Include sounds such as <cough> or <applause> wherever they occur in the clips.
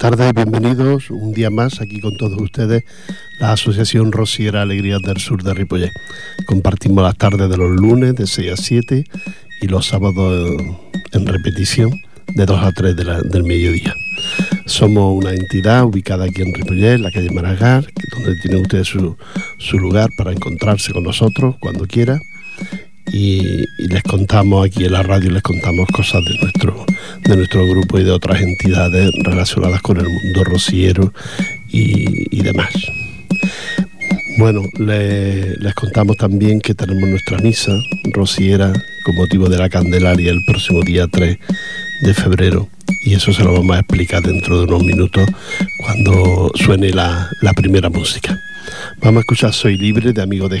tardes y bienvenidos un día más aquí con todos ustedes, la Asociación Rosiera Alegrías del Sur de Ripollet. Compartimos las tardes de los lunes de 6 a 7 y los sábados en repetición de 2 a 3 del mediodía. Somos una entidad ubicada aquí en Ripollet, en la calle Maragall, donde tiene usted su, su lugar para encontrarse con nosotros cuando quiera y, les contamos aquí en la radio, les contamos cosas de nuestro, de nuestro grupo y de otras entidades relacionadas con el mundo rociero y, demás. Bueno, les contamos también que tenemos nuestra misa rociera con motivo de la Candelaria el próximo día 3 de febrero y eso se lo vamos a explicar dentro de unos minutos cuando suene la, la primera música. Vamos a escuchar Soy libre de Amigo de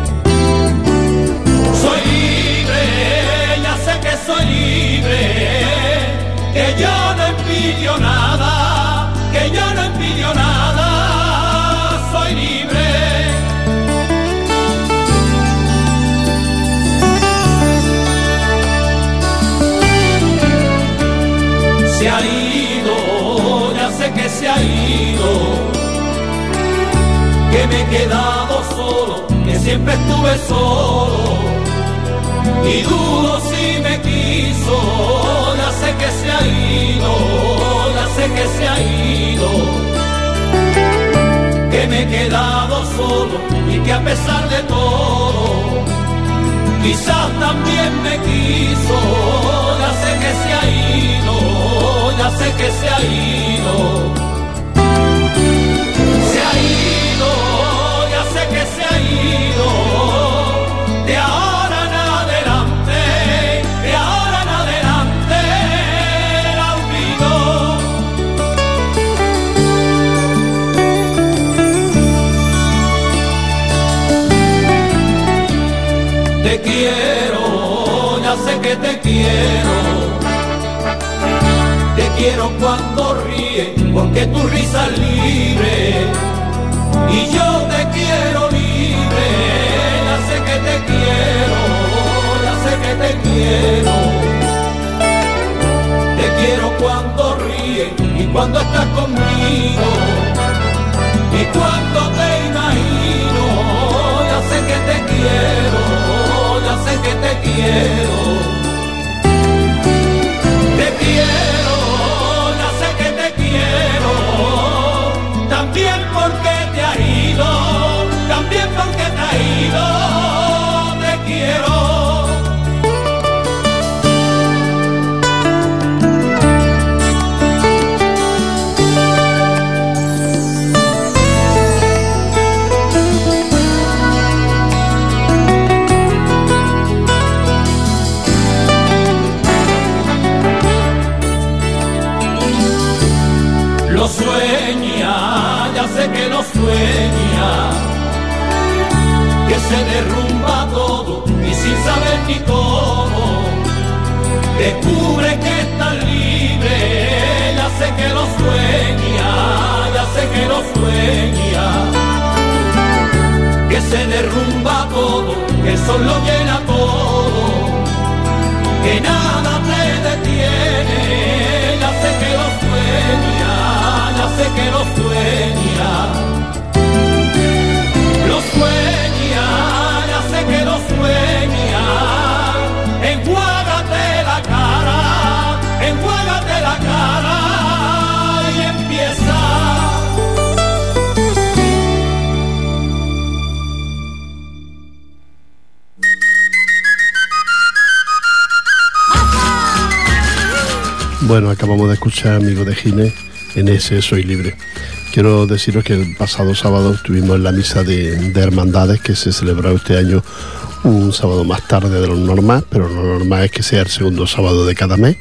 nada, que yo no envidio nada, soy libre. se ha ido, ya sé que se ha ido, que me he quedado solo, que siempre estuve solo, y dudo si me quiso, ya se ha ido, ya sé que se ha ido, que me he quedado solo, y que a pesar de todo, quizás también me quiso, ya sé que se ha ido ya sé que se ha ido. Se ha ido, cuando ríe, porque tu risa es libre. Y yo te quiero libre, ya sé que te quiero, ya sé que te quiero. Te quiero cuando ríe y cuando estás conmigo. Y cuando te imagino, ya sé que te quiero, ya sé que te quiero. También se derrumba todo y sin saber ni cómo, descubre que está libre, ya sé que lo sueña, ya sé que lo sueña, que se derrumba todo, que el sol lo llena todo, que nada te detiene, ya sé que lo sueña, ya sé que lo sueña. Bueno, acabamos de escuchar Amigo de Gine en ese Soy Libre. Quiero deciros que el pasado sábado estuvimos en la misa de, hermandades que se celebró este año un sábado más tarde de lo normal, pero lo normal es que sea el segundo sábado de cada mes,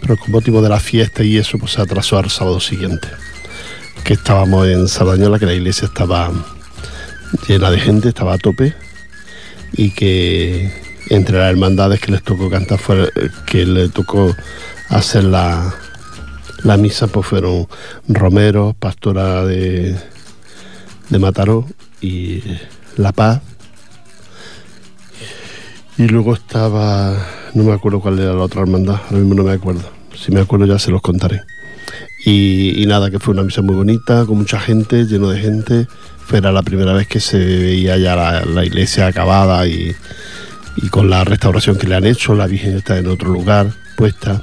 pero con motivo de la fiesta y eso pues se atrasó al sábado siguiente, que estábamos en Sardañola, que la iglesia estaba llena de gente, estaba a tope y que entre las hermandades que les tocó cantar fue que le tocó hacer la, la misa pues fueron Romero, Pastora de, de Mataró y La Paz. Y luego estaba, no me acuerdo cuál era la otra hermandad, ahora mismo no me acuerdo. Si me acuerdo ya se los contaré. Y, nada, que fue una misa muy bonita, con mucha gente, lleno de gente. Era la primera vez que se veía ya la, iglesia acabada y, y con la restauración que le han hecho, la Virgen está en otro lugar puesta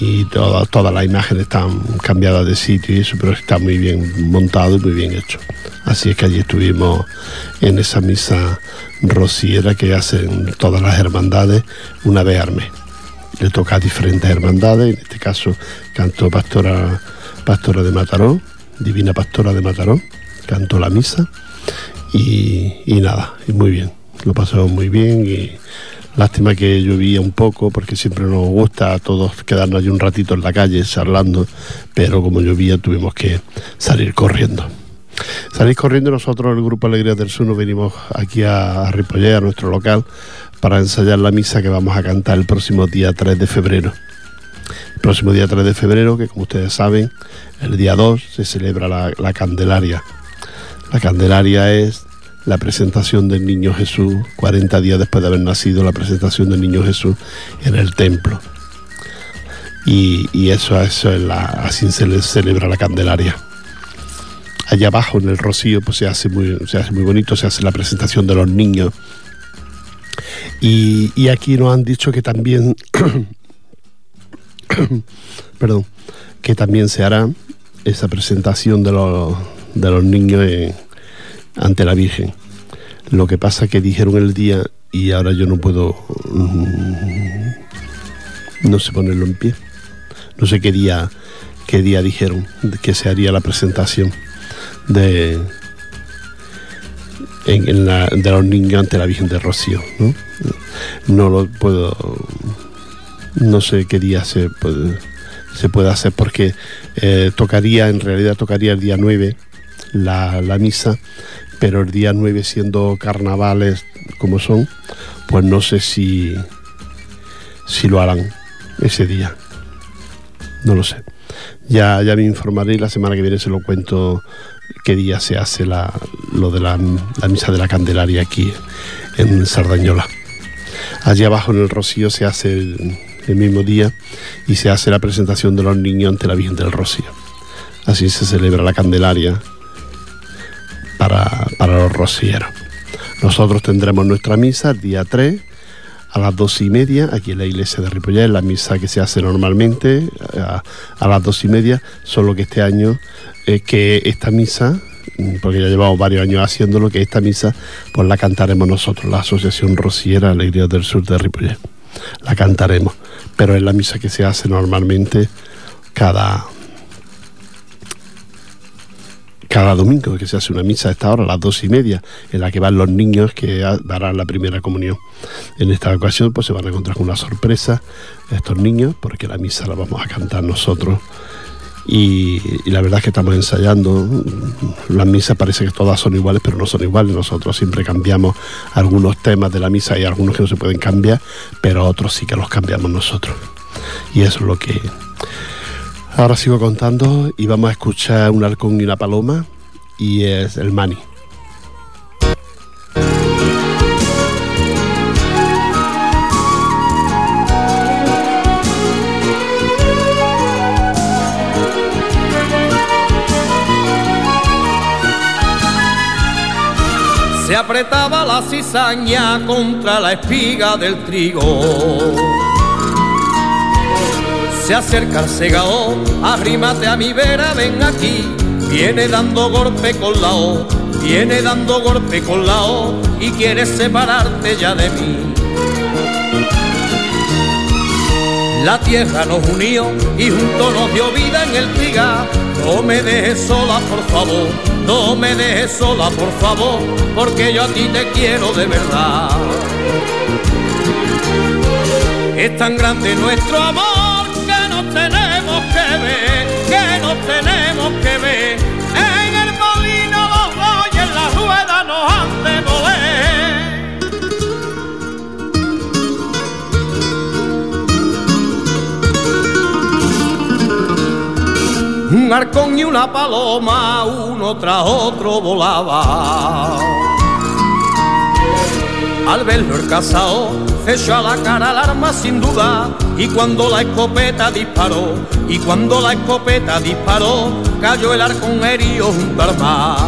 y todas las imágenes están cambiadas de sitio y eso, pero está muy bien montado y muy bien hecho. Así es que allí estuvimos en esa misa rociera que hacen todas las hermandades una vez al mes. Le toca a diferentes hermandades, en este caso cantó Pastora, Pastora de Mataró, Divina Pastora de Mataró, cantó la misa y, y nada, y muy bien, lo pasamos muy bien Lástima que llovía un poco porque siempre nos gusta a todos quedarnos allí un ratito en la calle charlando, pero como llovía tuvimos que salir corriendo. Salir corriendo nosotros, el Grupo Alegría del Sur, nos venimos aquí a Ripollé, a nuestro local, para ensayar la misa que vamos a cantar el próximo día 3 de febrero. El próximo día 3 de febrero, que como ustedes saben, el día 2 se celebra la Candelaria. La Candelaria es la presentación del niño Jesús, 40 días después de haber nacido, la presentación del niño Jesús en el templo. Y, eso, eso es la, así se celebra la Candelaria. Allá abajo en el Rocío pues se hace muy, se hace muy bonito, se hace la presentación de los niños. Y, aquí nos han dicho que también, <coughs> perdón, que también se hará esa presentación de los, de los niños en, ante la Virgen. Lo que pasa que dijeron el día y ahora yo no puedo, mm, no sé ponerlo en pie. No sé qué día, qué día dijeron que se haría la presentación de, en, la, de los niños ante la Virgen de Rocío. ¿no? no lo puedo, no sé qué día se puede, se puede hacer porque eh, tocaría, en realidad tocaría el día 9 la, la misa pero el día 9 siendo carnavales como son, pues no sé si, si lo harán ese día. No lo sé. Ya, ya me informaré y la semana que viene se lo cuento qué día se hace la, lo de la, misa de la Candelaria aquí en Sardañola. Allí abajo en el Rocío se hace el, el mismo día y se hace la presentación de los niños ante la Virgen del Rocío. Así se celebra la Candelaria para, los rocieros. Nosotros tendremos nuestra misa el día 3 a las dos y media aquí en la iglesia de Ripollet, la misa que se hace normalmente a, las dos y media, solo que este año es que esta misa, porque ya llevamos varios años haciéndolo, que esta misa pues la cantaremos nosotros, la Asociación Rociera Alegría del Sur de Ripollet. La cantaremos, pero es la misa que se hace normalmente cada, cada domingo que se hace una misa a esta hora, a las dos y media, en la que van los niños que darán la primera comunión. En esta ocasión pues se van a encontrar con una sorpresa estos niños, porque la misa la vamos a cantar nosotros. Y, la verdad es que estamos ensayando. Las misas parece que todas son iguales, pero no son iguales. Nosotros siempre cambiamos algunos temas de la misa y algunos que no se pueden cambiar, pero otros sí que los cambiamos nosotros. Y eso es lo que Ahora sigo contando y vamos a escuchar un halcón y una paloma y es el mani. Se apretaba la cizaña contra la espiga del trigo se acerca el segao, arrímate a mi vera, ven aquí, viene dando golpe con la O, viene dando golpe con la O y quieres separarte ya de mí. La tierra nos unió y juntos nos dio vida en el trigal. No me dejes sola, por favor, no me dejes sola, por favor, porque yo a ti te quiero de verdad. Es tan grande nuestro amor Un arcón y una paloma, uno tras otro volaba. Al verlo el casao echó a la cara al arma sin duda y cuando la escopeta disparó y cuando la escopeta disparó cayó el arcón herido junto al mar.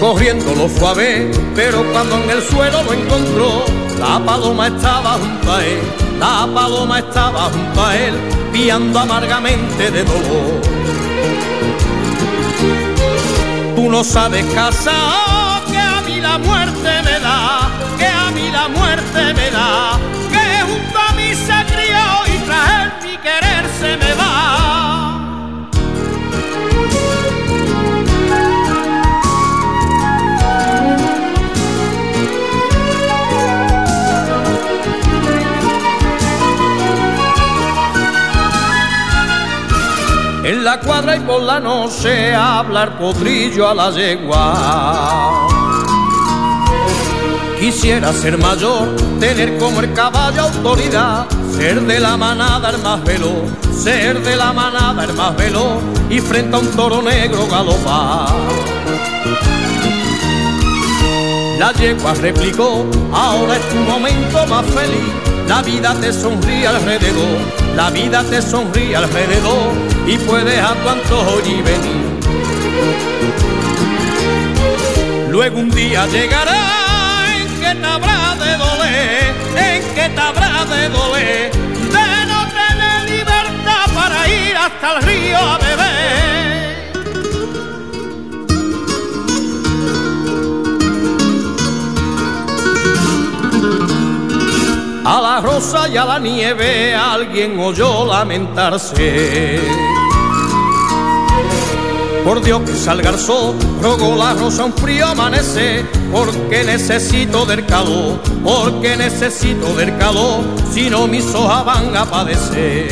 Corriendo lo fue a ver, pero cuando en el suelo lo encontró, la paloma estaba junto a él, la paloma estaba junto a él, piando amargamente de dolor. Tú no sabes casar que a mí la muerte me da, que a mí la muerte me da, En la cuadra y por la noche hablar potrillo a la yegua. Quisiera ser mayor, tener como el caballo autoridad, ser de la manada el más veloz, ser de la manada el más veloz y frente a un toro negro galopar. La yegua replicó, ahora es tu momento más feliz, la vida te sonríe alrededor, la vida te sonríe alrededor y puedes a tu antojo y venir. Luego un día llegará en que te habrá de doler, en que te habrá de doler, de no tener libertad para ir hasta el río a beber. A la rosa y a la nieve alguien oyó lamentarse. Por Dios que salga el sol, rogó la rosa un frío amanece, porque necesito del calor, porque necesito del calor, si no mis hojas van a padecer.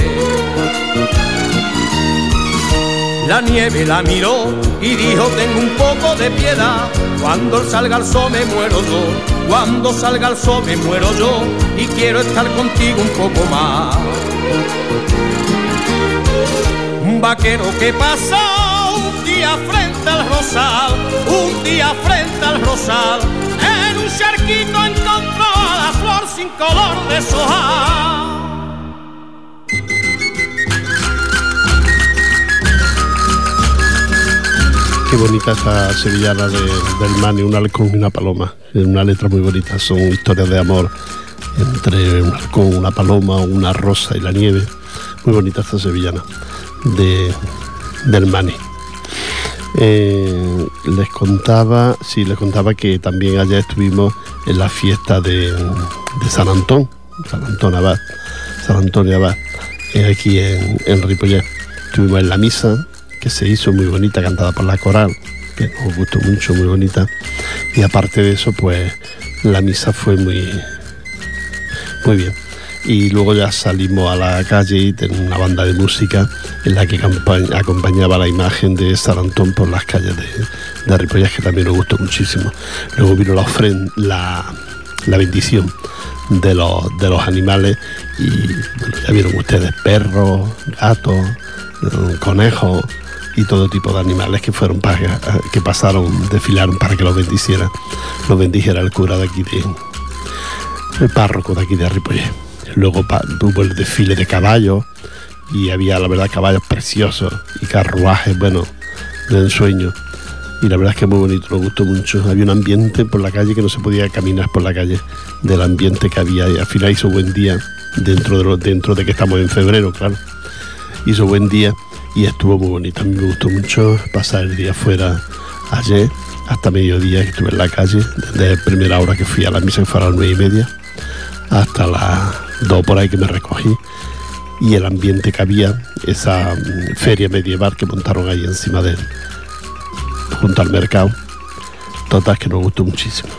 La nieve la miró y dijo tengo un poco de piedad, cuando salga el sol me muero yo, cuando salga el sol me muero yo y quiero estar contigo un poco más. Un vaquero que pasa un día frente al rosal, un día frente al rosal, en un charquito encontró a la flor sin color de soja. Qué bonita esa sevillana de, del Mani, un halcón y una paloma. Es una letra muy bonita, son historias de amor entre un halcón, una paloma, una rosa y la nieve. Muy bonita esta sevillana de, del Mani. Eh, les contaba, sí, les contaba que también allá estuvimos en la fiesta de, San Antón, San Antón Abad, San Antonio Abad, eh, aquí en, en. Estuvimos en la misa, que se hizo muy bonita, cantada por la coral, que nos gustó mucho, muy bonita. Y aparte de eso, pues la misa fue muy, muy bien. Y luego ya salimos a la calle y tenemos una banda de música en la que acompañaba la imagen de San Antón por las calles de, de Ripollas, que también nos gustó muchísimo. Luego vino la ofrenda, la, bendición de los, de los animales y ya vieron ustedes perros, gatos, eh, conejos y todo tipo de animales que fueron para que pasaron, desfilaron para que los bendiciera, los bendijera el cura de aquí de, el párroco de aquí de Ripollet. Luego hubo el desfile de caballos y había, la verdad, caballos preciosos y carruajes, bueno, de ensueño. Y la verdad es que muy bonito, nos gustó mucho. Había un ambiente por la calle que no se podía caminar por la calle del ambiente que había. Y al final hizo buen día, dentro de, lo- que estamos en febrero, claro. Hizo buen día y estuvo muy bonito. A mí me gustó mucho pasar el día fuera ayer, hasta mediodía que estuve en la calle, desde primera hora que fui a la misa, que fue a las nueve y media, hasta las dos por ahí que me recogí y el ambiente que había, esa mm, feria medieval que montaron ahí encima de junto al mercado, total que nos gustó muchísimo.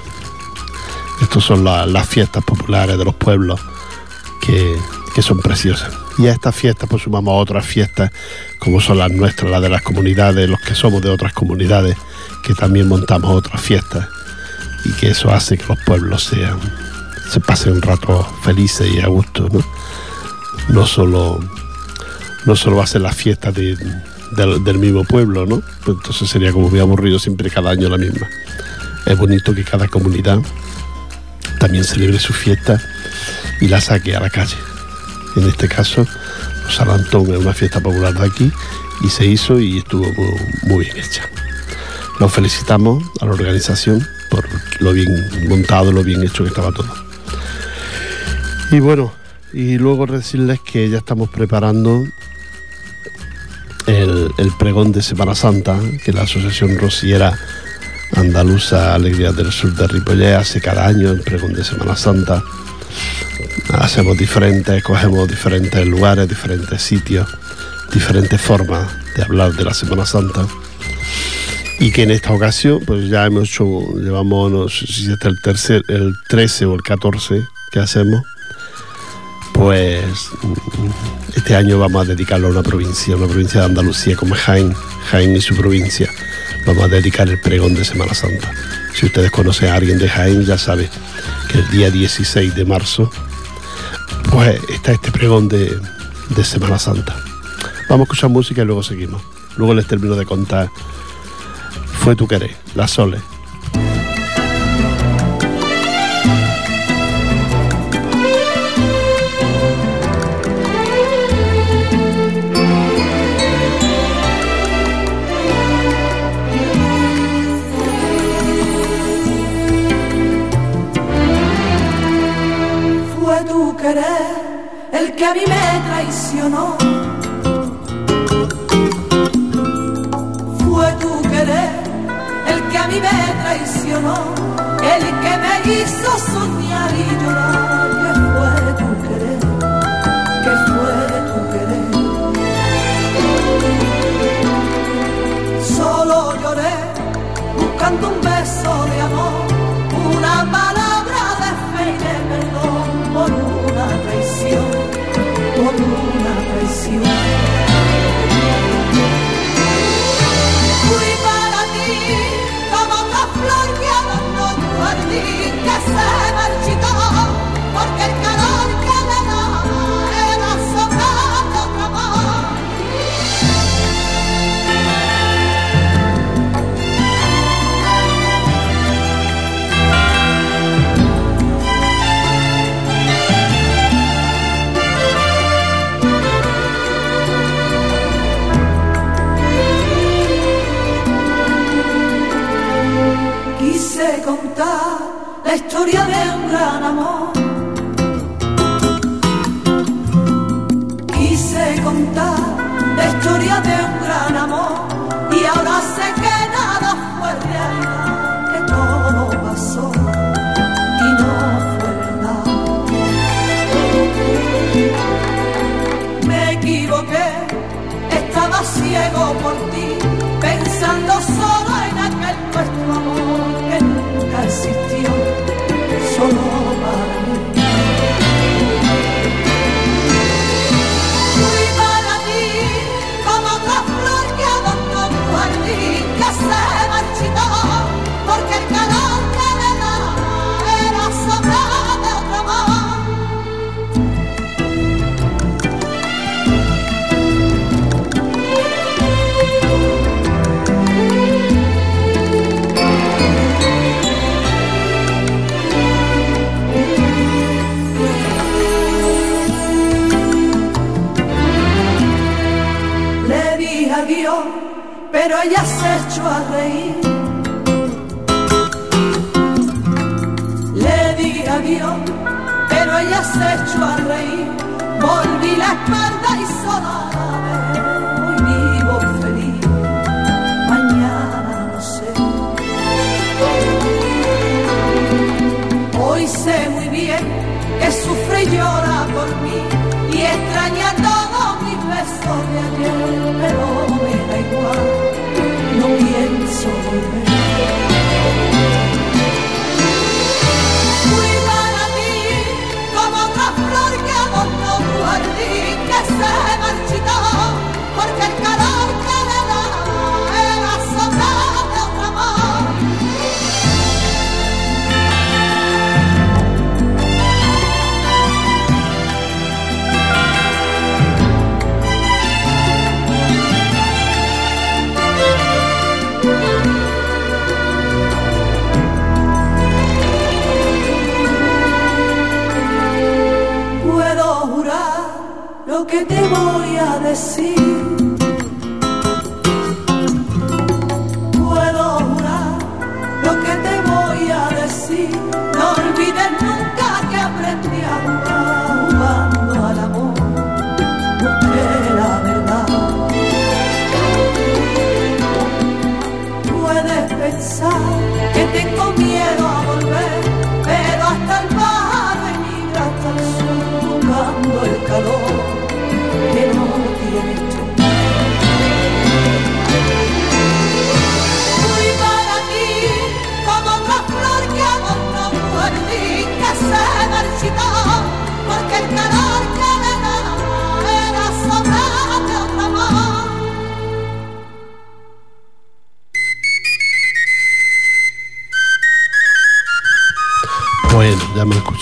Estas son las fiestas populares de los pueblos que, que son preciosas. Y a estas fiestas pues sumamos otras fiestas como son las nuestras, las de las comunidades, los que somos de otras comunidades, que también montamos otras fiestas y que eso hace que los pueblos sean, se pasen un rato felices y a gusto, ¿no? No solo, no solo va a ser la fiesta del, mismo pueblo, ¿no? Pues entonces sería como muy aburrido siempre cada año la misma. Es bonito que cada comunidad también celebre su fiesta y la saque a la calle. En este caso, Salantón es una fiesta popular de aquí y se hizo y estuvo muy, bien hecha. Nos felicitamos a la organización por lo bien montado, lo bien hecho que estaba todo. Y bueno, y luego decirles que ya estamos preparando el, el, pregón de Semana Santa, que la Asociación Rociera Andaluza Alegría del Sur de Ripollet hace cada año el pregón de Semana Santa hacemos diferentes, cogemos diferentes lugares, diferentes sitios, diferentes formas de hablar de la Semana Santa. Y que en esta ocasión, pues ya hemos hecho, llevamos, no sé si este el, tercer, el 13 o el 14 que hacemos, pues este año vamos a dedicarlo a una provincia, una provincia de Andalucía como Jaén, Jaén y su provincia. Vamos a dedicar el pregón de Semana Santa. Si ustedes conocen a alguien de Jaén, ya sabe que el día 16 de marzo pues está este pregón de, Semana Santa. Vamos a escuchar música y luego seguimos. Luego les termino de contar. Fue tu querer, la Sole. Que me pero ella se echó a reír. Le di adiós, pero ella se echó a reír. Volví la espalda y sola hoy vivo feliz. Mañana no sé. Hoy sé muy bien que sufre y llora por mí y extraña todos mis besos de ayer, pero voy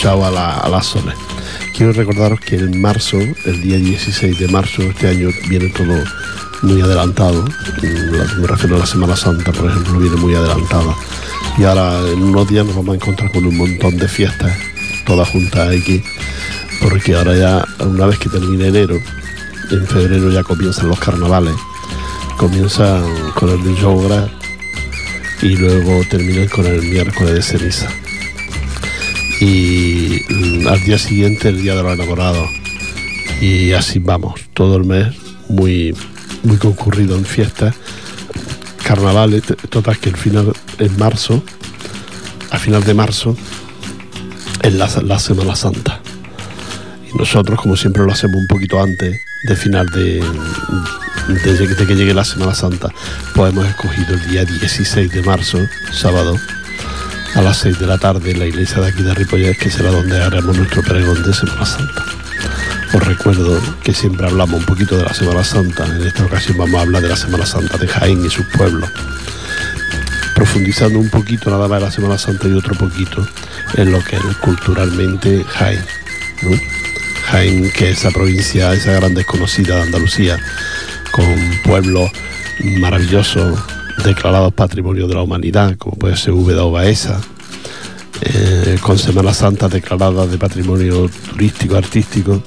a, la, a las. Quiero recordaros que en marzo, el día 16 de marzo, este año viene todo muy adelantado. La- Me refiero a la Semana Santa, por ejemplo, viene muy adelantada. Y ahora en unos días nos vamos a encontrar con un montón de fiestas, todas juntas aquí, porque ahora ya, una vez que termine enero, en febrero ya comienzan los carnavales, comienzan con el de Yogura y luego terminan con el miércoles de ceniza y mm, al día siguiente el día de los enamorados. Y así vamos todo el mes muy muy concurrido en fiestas carnavales total que el final en marzo a final de marzo es la, Semana Santa. Y nosotros como siempre lo hacemos un poquito antes de final de de, de que llegue la Semana Santa pues hemos escogido el día 16 de marzo sábado a las 6 de la tarde en la iglesia de aquí de Ripollet, que será donde haremos nuestro pregón de Semana Santa. Os recuerdo que siempre hablamos un poquito de la Semana Santa, en esta ocasión vamos a hablar de la Semana Santa de Jaén y sus pueblos, profundizando un poquito nada más en la Semana Santa y otro poquito en lo que es culturalmente Jaén. Jaén, que es esa provincia, esa gran desconocida de Andalucía, con pueblos maravillosos declarados Patrimonio de la Humanidad, como puede ser Úbeda o Baeza, eh, con Semana Santa declarada de Patrimonio Turístico Artístico.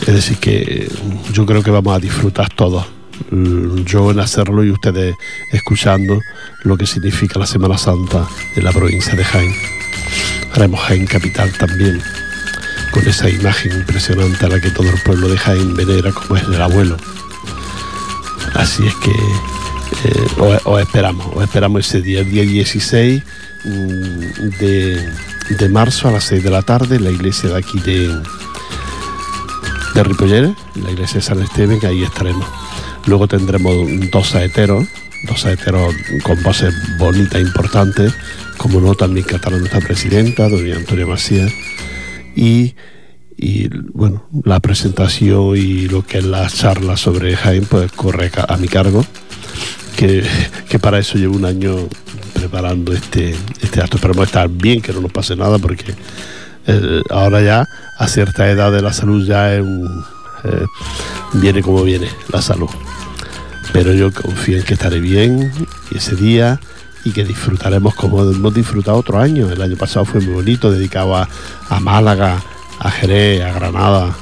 Es decir, que yo creo que vamos a disfrutar todos. Mm, Yo en hacerlo y ustedes escuchando lo que significa la Semana Santa en la provincia de Jaén. Haremos Jaén Capital también, con esa imagen impresionante a la que todo el pueblo de Jaén venera como es el abuelo. Así es que eh, os, os esperamos, os esperamos ese día, el día 16 mm, de, de marzo a las 6 de la tarde en la iglesia de aquí de, de Ripolleres, la iglesia de San Esteban, que ahí estaremos. Luego tendremos dos saeteros, dos saeteros con voces bonitas, importantes, como no, también cantará nuestra presidenta, doña Antonia Macías, y, y, bueno, la presentación y lo que es la charla sobre Jaén, pues corre a mi cargo, que, para eso llevo un año preparando este, este acto. Esperemos estar bien, que no nos pase nada, porque eh, ahora ya a cierta edad de la salud ya es un, eh, viene como viene la salud. Pero yo confío en que estaré bien ese día y que disfrutaremos como hemos disfrutado otro año. El año pasado fue muy bonito, dedicado a, Málaga, a Jerez, a Granada.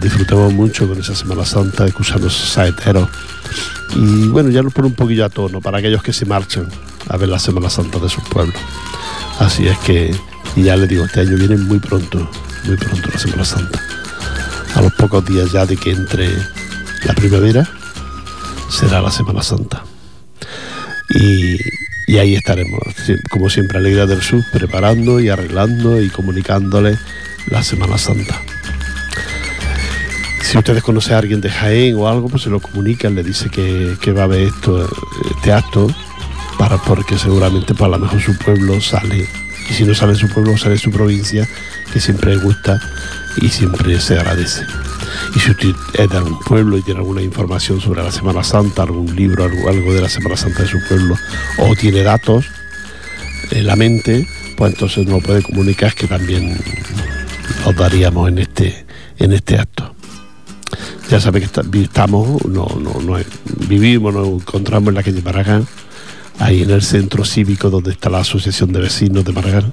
Disfrutemos mucho con esa Semana Santa, escuchando esos saeteros. Y bueno, ya nos pone un poquillo a tono para aquellos que se marchan a ver la Semana Santa de sus pueblos. Así es que, ya les digo, este año viene muy pronto, muy pronto la Semana Santa. A los pocos días ya de que entre la primavera, será la Semana Santa. Y, Y ahí estaremos, como siempre, Alegría del Sur, preparando y arreglando y comunicándole la Semana Santa. Si ustedes conocen a alguien de Jaén o algo, pues se lo comunican, le dice que, va a haber esto, este acto, para, porque seguramente para lo mejor su pueblo sale. Y si no sale su pueblo, sale su provincia, que siempre gusta y siempre se agradece. Y si usted es de algún pueblo y tiene alguna información sobre la Semana Santa, algún libro, algo, de la Semana Santa de su pueblo, o tiene datos en la mente, pues entonces nos puede comunicar que también los daríamos en este, en este acto. Ya sabe que estamos, no, no, no, vivimos, nos encontramos en la calle Maragán, ahí en el centro cívico donde está la Asociación de Vecinos de Maragán.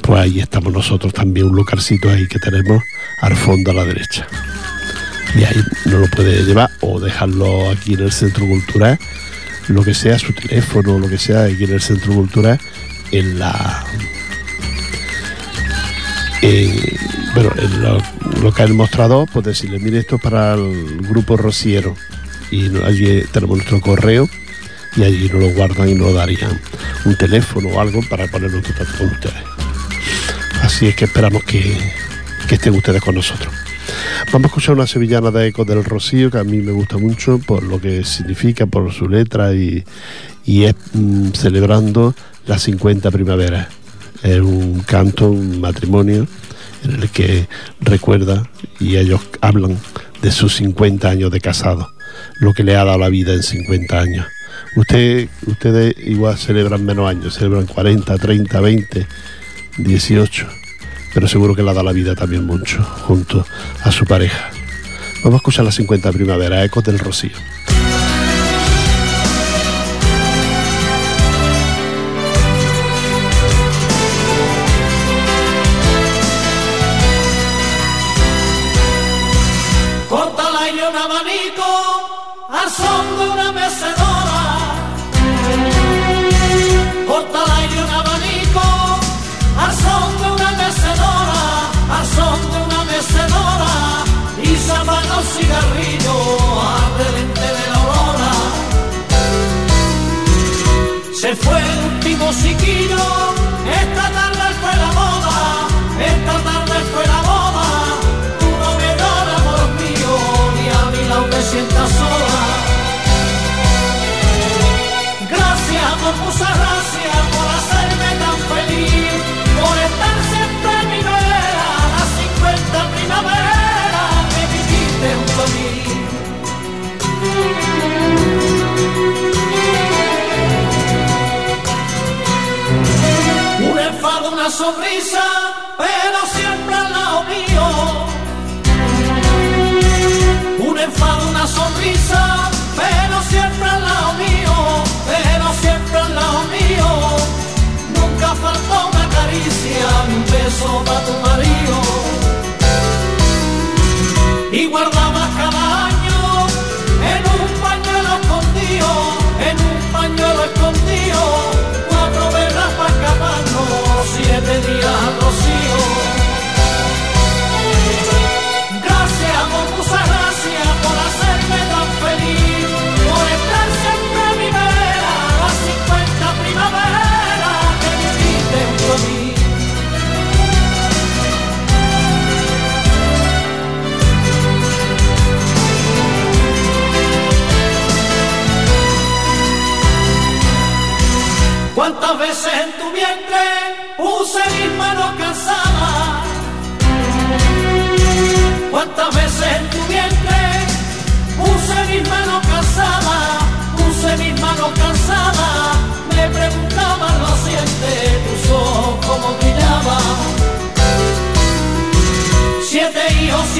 Pues ahí estamos nosotros también, un localcito ahí que tenemos al fondo a la derecha. Y ahí no lo puede llevar o dejarlo aquí en el centro cultural, lo que sea, su teléfono, lo que sea, aquí en el centro cultural, en la. Bueno, en lo, que ha mostrado, pues decirle, mire, esto es para el grupo Rociero. Y allí tenemos nuestro correo y allí nos lo guardan y nos lo darían un teléfono o algo para ponerlo en contacto con ustedes. Así es que esperamos que, estén ustedes con nosotros. Vamos a escuchar una sevillana de Eco del Rocío que a mí me gusta mucho por lo que significa, por su letra y, es mm, celebrando las 50 primaveras. Es un canto, un matrimonio en el que recuerda y ellos hablan de sus 50 años de casado, lo que le ha dado la vida en 50 años. Usted, ustedes igual celebran menos años, celebran 40, 30, 20, 18 pero seguro que la da la vida también mucho, junto a su pareja. Vamos a escuchar la 50 primavera, Ecos del Rocío. she sonrisa, pero siempre al lado mío. Un enfado, una sonrisa, pero siempre al lado mío, pero siempre al lado mío. Nunca faltó una caricia, un beso para tu marido.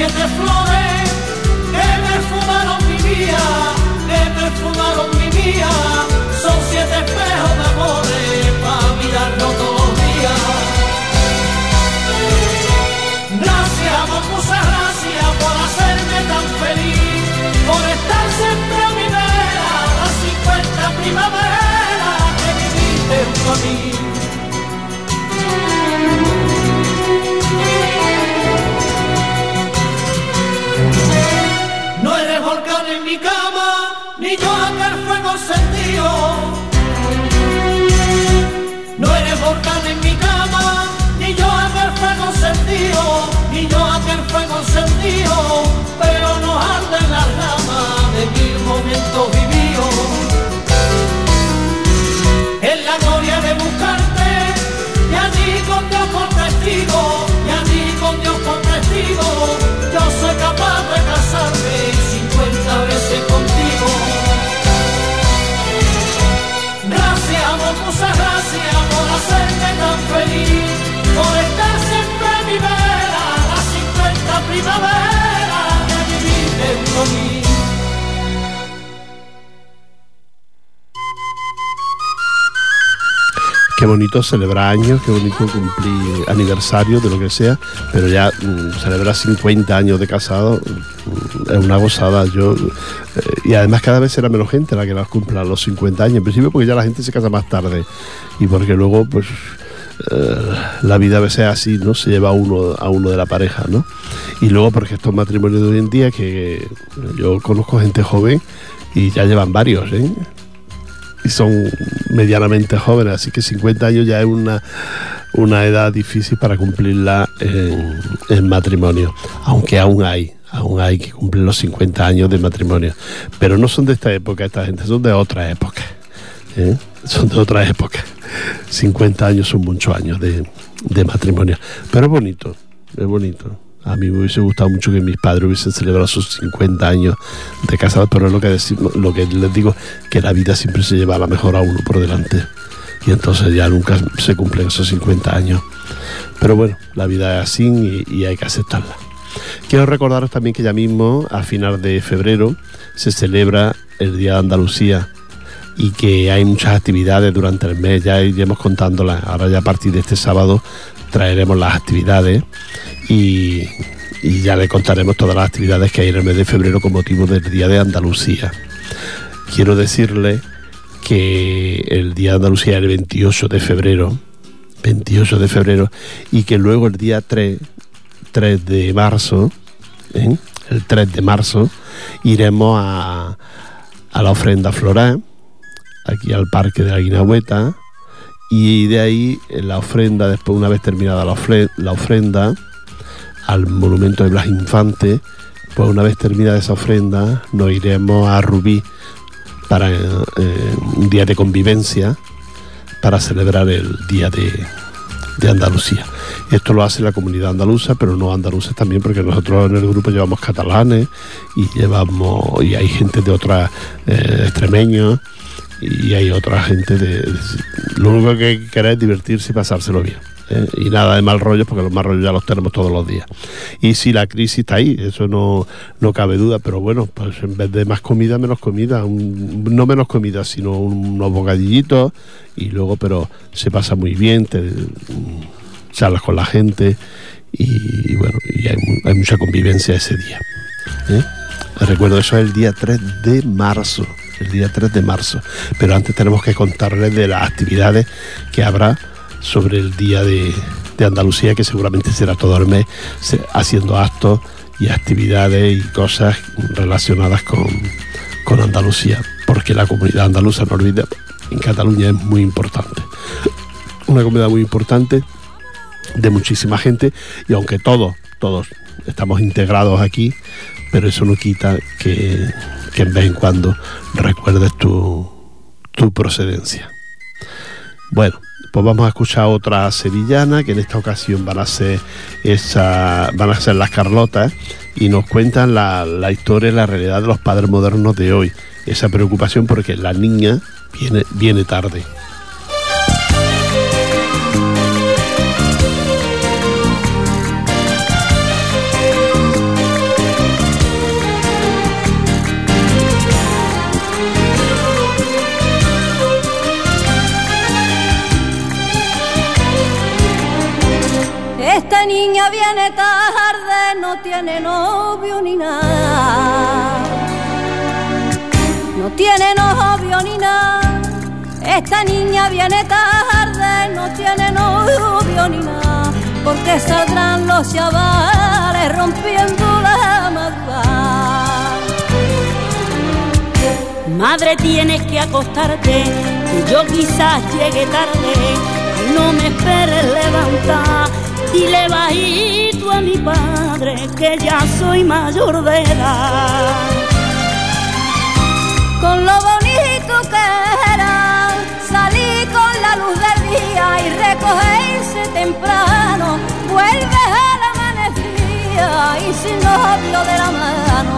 Siete flores que me fumaron mi vida, que me fumaron mi vida. Son siete espejos de amores para mirarnos todos. muchas gracias por hacerme tan feliz, por estar siempre a mi vera, las 50 primavera que viviste junto a mí. sentido. No eres volcán en mi cama, ni yo aquel fuego sentido, ni yo aquel fuego sentido, pero no arde la rama de mil momentos Qué bonito celebrar años, qué bonito cumplir aniversario de lo que sea, pero ya mm, celebrar 50 años de casado mm, es una gozada. Yo, eh, y además cada vez será menos gente la que las cumpla los 50 años, en principio porque ya la gente se casa más tarde y porque luego pues eh, la vida a veces es así, ¿no? Se lleva a uno, a uno de la pareja, ¿no? Y luego porque estos matrimonios de hoy en día que yo conozco gente joven y ya llevan varios, ¿eh? Y son medianamente jóvenes, así que 50 años ya es una, una edad difícil para cumplirla en, matrimonio, aunque aún hay, aún hay que cumplir los 50 años de matrimonio, pero no son de esta época, esta gente son de otra época, ¿eh? son de otra época. 50 años son muchos años de, de matrimonio, pero es bonito, es bonito. A mí me hubiese gustado mucho que mis padres hubiesen celebrado sus 50 años de casados, pero es lo que, lo que les digo, que la vida siempre se lleva a la mejor a uno por delante. Y entonces ya nunca se cumplen esos 50 años. Pero bueno, la vida es así y, y hay que aceptarla. Quiero recordaros también que ya mismo, a final de febrero, se celebra el Día de Andalucía y que hay muchas actividades durante el mes, ya iremos contándolas. Ahora ya a partir de este sábado traeremos las actividades y, ya le contaremos todas las actividades que hay en el mes de febrero con motivo del Día de Andalucía. Quiero decirle que el Día de Andalucía es el 28 de febrero, 28 de febrero, y que luego el día 3, 3 de marzo, ¿eh? el 3 de marzo, iremos a, a la ofrenda floral, aquí al Parque de la Guinahueta, y de ahí en la ofrenda, después una vez terminada la, ofre- la ofrenda, al monumento de Blas Infante, pues una vez terminada esa ofrenda, nos iremos a Rubí para eh, un día de convivencia para celebrar el Día de, de Andalucía. Esto lo hace la comunidad andaluza, pero no andaluces también, porque nosotros en el grupo llevamos catalanes y llevamos y hay gente de otras eh, extremeños y hay otra gente de, lo único que hay que querer es divertirse y pasárselo bien. ¿eh? Y nada de mal rollo, porque los mal rollos ya los tenemos todos los días. Y si la crisis está ahí, eso no, no cabe duda, pero bueno, pues en vez de más comida, menos comida, un- no menos comida, sino unos bocadillitos y luego, pero se pasa muy bien, te, mm, charlas con la gente y, bueno, y hay, hay mucha convivencia ese día. ¿eh? Recuerdo, eso es el día 3 de marzo. El día 3 de marzo. Pero antes tenemos que contarles de las actividades que habrá sobre el día de, Andalucía, que seguramente será todo el mes, haciendo actos y actividades y cosas relacionadas con, con Andalucía. Porque la comunidad andaluza, no olvidemos, en Cataluña es muy importante. Una comunidad muy importante de muchísima gente y aunque todos, todos estamos integrados aquí, pero eso no quita que, que en vez en cuando recuerdes tu, tu procedencia. Bueno, pues vamos a escuchar otra sevillana que en esta ocasión van a ser esa, van a ser las Carlotas y nos cuentan la, la historia y la realidad de los padres modernos de hoy. Esa preocupación porque la niña viene, viene tarde. Esta niña viene tarde, no tiene novio ni nada. No tiene novio ni nada. Esta niña viene tarde, no tiene novio ni nada. Porque saldrán los chavales rompiendo la madrugada. Madre, tienes que acostarte, que yo quizás llegue tarde. No me esperes levantar. Dile bajito a mi padre que ya soy mayor de edad. Con lo bonito que era, salí con la luz del día y recogerse temprano. Vuelve al amanecía y sin novio de la mano.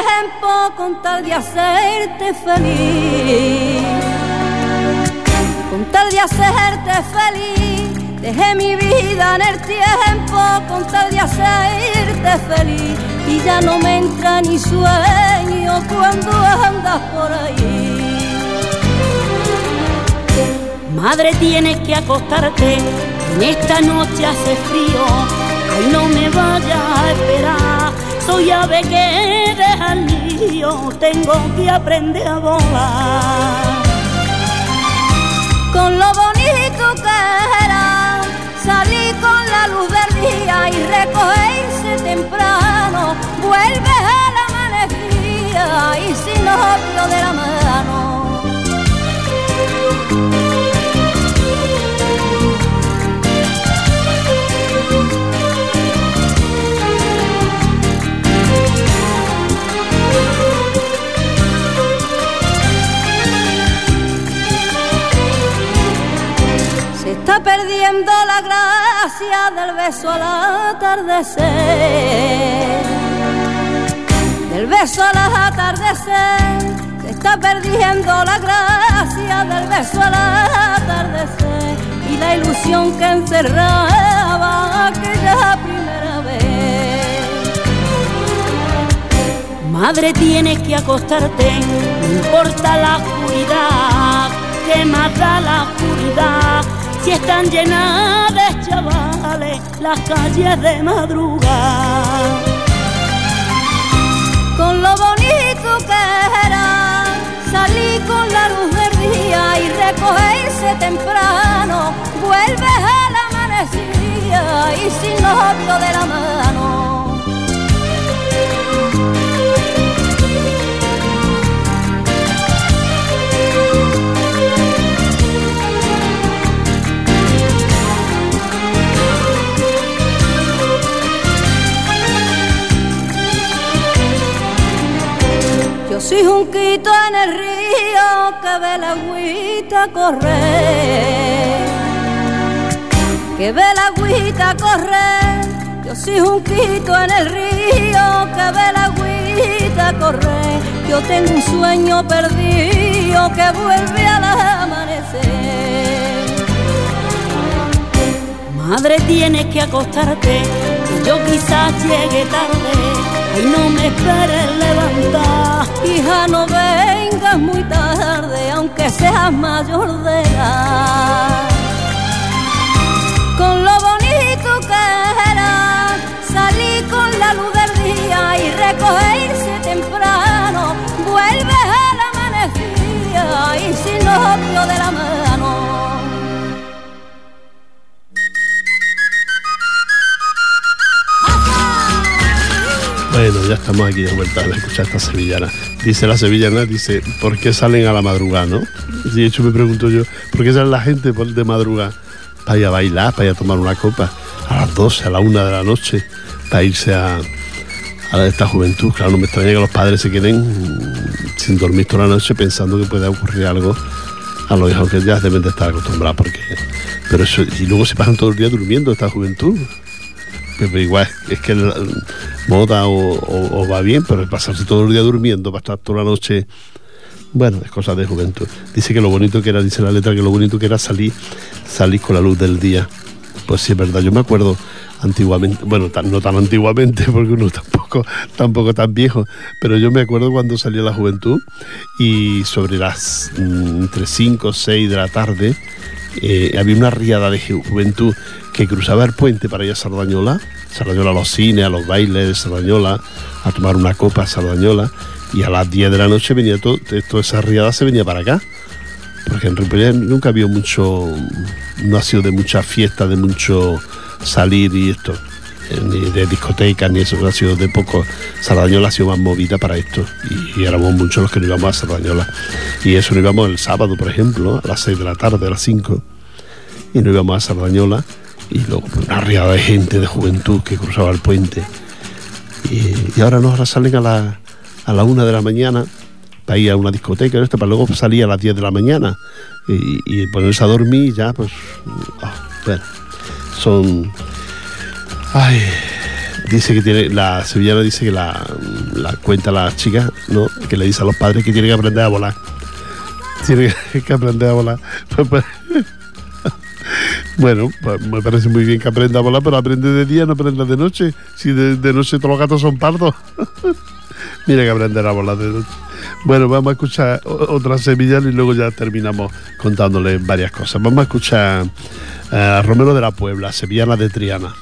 Tiempo con tal de hacerte feliz. Con tal de hacerte feliz. Dejé mi vida en el tiempo con tal de hacerte feliz. Y ya no me entra ni sueño cuando andas por ahí. Madre, tienes que acostarte, en esta noche hace frío. Ay, no me vayas a esperar, soy ave que deja el tengo que aprender a volar. Con lo bonito que era, salí con la luz del día y recogerse temprano. Vuelve al amanecía y sin novio de la mano. Está perdiendo la gracia del beso al atardecer. Del beso al atardecer. Se está perdiendo la gracia del beso al atardecer. Y la ilusión que encerraba aquella primera vez. Madre, tienes que acostarte, no importa la oscuridad, que mata la oscuridad. Si están llenas de chavales las calles de madrugada. Con lo bonito que era, salí con la luz del día y recogerse temprano. Vuelve al amanecía y sin novio de la mano. Soy junquito en el río que ve la agüita correr. Que ve la agüita correr. Yo soy junquito en el río que ve la agüita correr. Yo tengo un sueño perdido que vuelve al amanecer. Madre, tienes que acostarte, que yo quizás llegue tarde. Ay, no me esperes levantar. Hija, no vengas muy tarde, aunque seas mayor de edad. Con lo bonito que era, salí con la luz del día y recogerse temprano. Vuelve al amanecía y sin novio de la mano. Ya estamos aquí de vuelta a escuchar esta sevillana. Dice la sevillana, dice, ¿por qué salen a la madrugada, no? De hecho me pregunto yo, ¿por qué sale la gente de madrugada? Para ir a bailar, para ir a tomar una copa, a las 12, a la 1 de la noche, para irse a, a esta juventud. Claro, no me extraña que los padres se queden sin dormir toda la noche pensando que puede ocurrir algo a los hijos que ya deben de estar acostumbrados, porque... Pero eso, y luego se pasan todo el día durmiendo esta juventud. Pero igual, es que moda o, va bien, pero pasarse todo el día durmiendo para estar toda la noche. Bueno, es cosa de juventud. Dice que lo bonito que era, dice la letra, que lo bonito que era salir, salir con la luz del día. Pues sí, es verdad. Yo me acuerdo antiguamente, bueno, no tan antiguamente, <laughs> porque uno tampoco, tampoco tan viejo, pero yo me acuerdo cuando salía la juventud y sobre las mm, entre 5 o 6 de la tarde eh, había una riada de ju- juventud que cruzaba el puente para ir a Sardañola, Sardañola a los cines, a los bailes de Sardañola, a tomar una copa a Sardañola, y a las 10 de la noche venía todo, toda esa riada se venía para acá. Porque en Ripollet nunca había mucho, no ha sido de mucha fiesta, de mucho salir y esto, ni de discotecas, ni eso, ha sido de poco. Sardañola ha sido más movida para esto y, éramos muchos los que no íbamos a Sardañola. Y eso no íbamos el sábado, por ejemplo, a las 6 de la tarde, a las 5, y no íbamos a Sardañola y luego pues, una riada de gente, de juventud que cruzaba el puente. Y, ahora no, ahora salen a la, a la una de la mañana para ir a una discoteca, esto, para luego salir a las 10 de la mañana y, ponerse a dormir ya, pues, ah, bueno, son... Ay, dice que tiene, la sevillana dice que la, la cuenta a las chicas, ¿no? Que le dice a los padres que tienen que aprender a volar. Tiene <laughs> que aprender a volar. <laughs> Bueno, pues me parece muy bien que aprenda a volar, pero aprende de día, no aprenda de noche. Si de, noche todos los gatos son pardos. <laughs> Mira que aprenderá a volar de noche. Bueno, vamos a escuchar otra sevillana y luego ya terminamos contándole varias cosas. Vamos a escuchar a Romero de la Puebla, sevillana de Triana.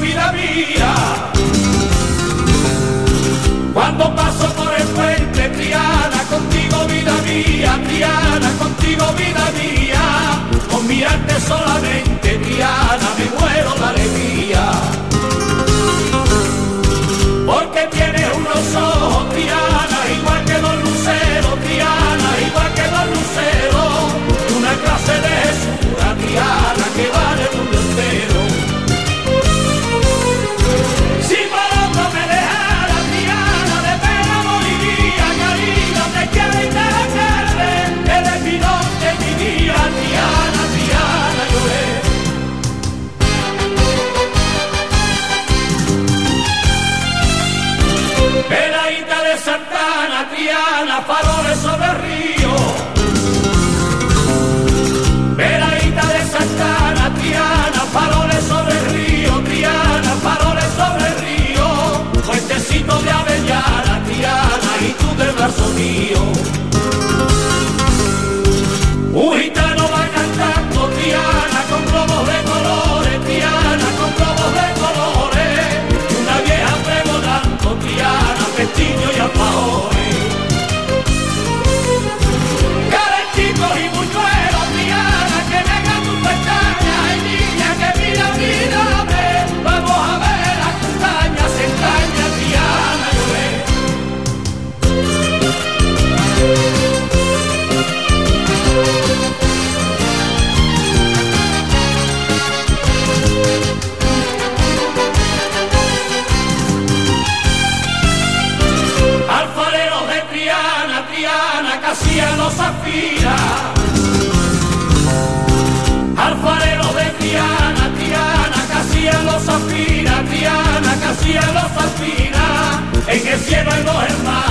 Vida mía. Cuando paso por el puente, Triana, contigo, vida mía, Triana, contigo, vida mía. Con mirarte solamente, cielo hay dos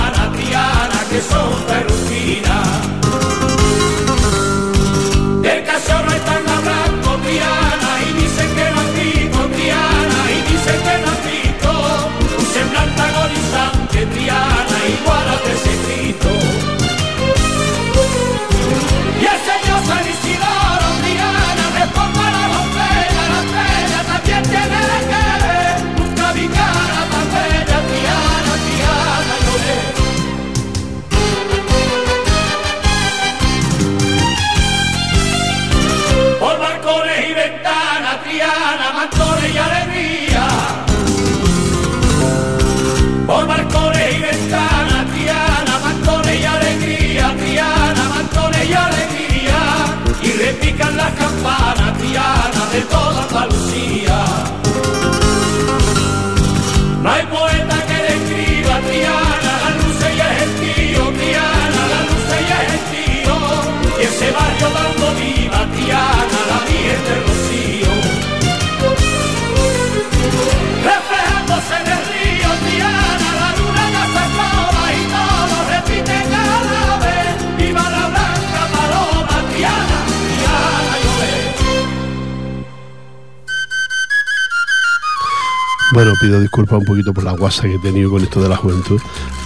Bueno, pido disculpas un poquito por la guasa que he tenido con esto de la juventud,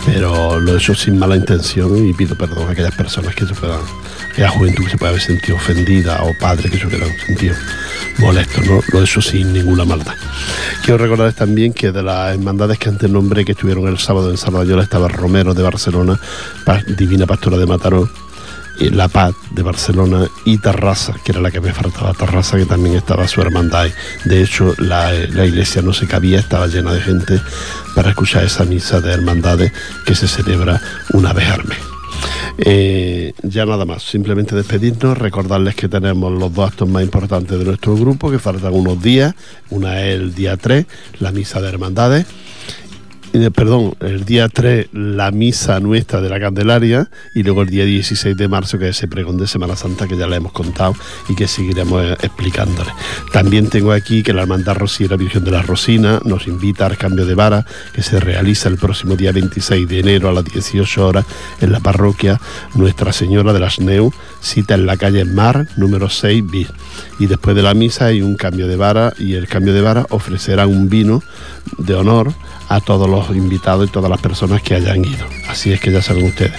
pero lo he hecho sin mala intención y pido perdón a aquellas personas que se puedan, aquella juventud que se pueda haber sentido ofendida o padres que se hubieran sentido molestos, ¿no? Lo he hecho sin ninguna maldad. Quiero recordarles también que de las hermandades que antes nombré que estuvieron el sábado en Sardañola estaba Romero de Barcelona, Divina Pastora de Mataró, la Paz de Barcelona y Terrassa, que era la que me faltaba, Terrassa que también estaba su hermandad. De hecho, la, iglesia no se cabía, estaba llena de gente para escuchar esa misa de hermandades que se celebra una vez al mes. Eh, ya nada más, simplemente despedirnos, recordarles que tenemos los dos actos más importantes de nuestro grupo, que faltan unos días, una es el día 3, la misa de hermandades, perdón, el día 3 la misa nuestra de la Candelaria y luego el día 16 de marzo que es ese pregón de Semana Santa que ya le hemos contado y que seguiremos eh, explicándole. También tengo aquí que la Hermandad Rosiera Virgen de la Rosina nos invita al cambio de vara que se realiza el próximo día 26 de enero a las 18 horas en la parroquia Nuestra Señora de las Neu, cita en la calle Mar número 6 bis. Y después de la misa hay un cambio de vara y el cambio de vara ofrecerá un vino de honor a todos los invitados y todas las personas que hayan ido. Así es que ya saben ustedes.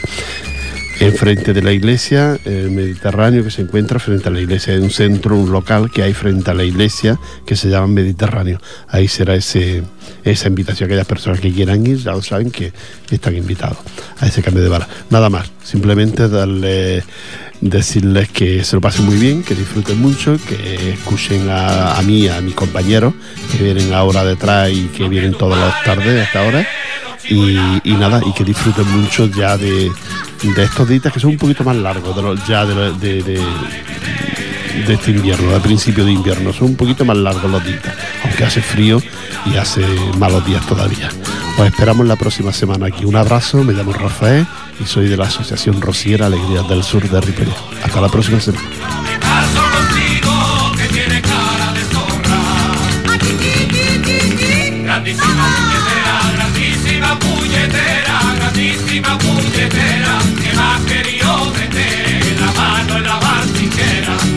Enfrente de la iglesia, el Mediterráneo que se encuentra frente a la iglesia, hay un centro, un local que hay frente a la iglesia que se llama Mediterráneo. Ahí será esa invitación aquellas personas que quieran ir, ya saben que están invitados a ese cambio de vara. Nada más, simplemente darle decirles que se lo pasen muy bien, que disfruten mucho, que escuchen a, mí, a mis compañeros que vienen ahora detrás y que vienen todas las tardes hasta ahora. Y, nada, y que disfruten mucho ya de, estos días que son un poquito más largos ya de, de, este invierno, de principio de invierno. Son un poquito más largos los días, aunque hace frío y hace malos días todavía. Os esperamos la próxima semana aquí. Un abrazo, me llamo Rafael y soy de la Asociación Rociera Alegrías del Sur de Ripollet. Hasta la próxima semana grandísima puñetera que me ha querido meter la mano en la barriquera.